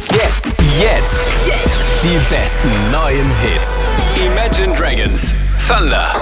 Jetzt. Die besten neuen Hits. Imagine Dragons. Thunder.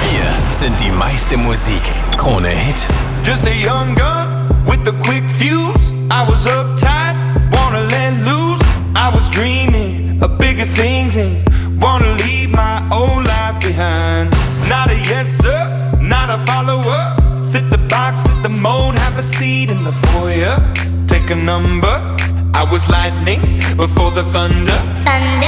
Wir sind die meiste Musik. Kronehit. Just a young gun with a quick fuse. I was uptight, wanna let loose. I was dreaming of bigger things and wanna leave my old life behind. Not a yes sir, not a follower. Fit the box, the have a seat in the foyer. Take a number. I was lightning before the. Thunder, thunder,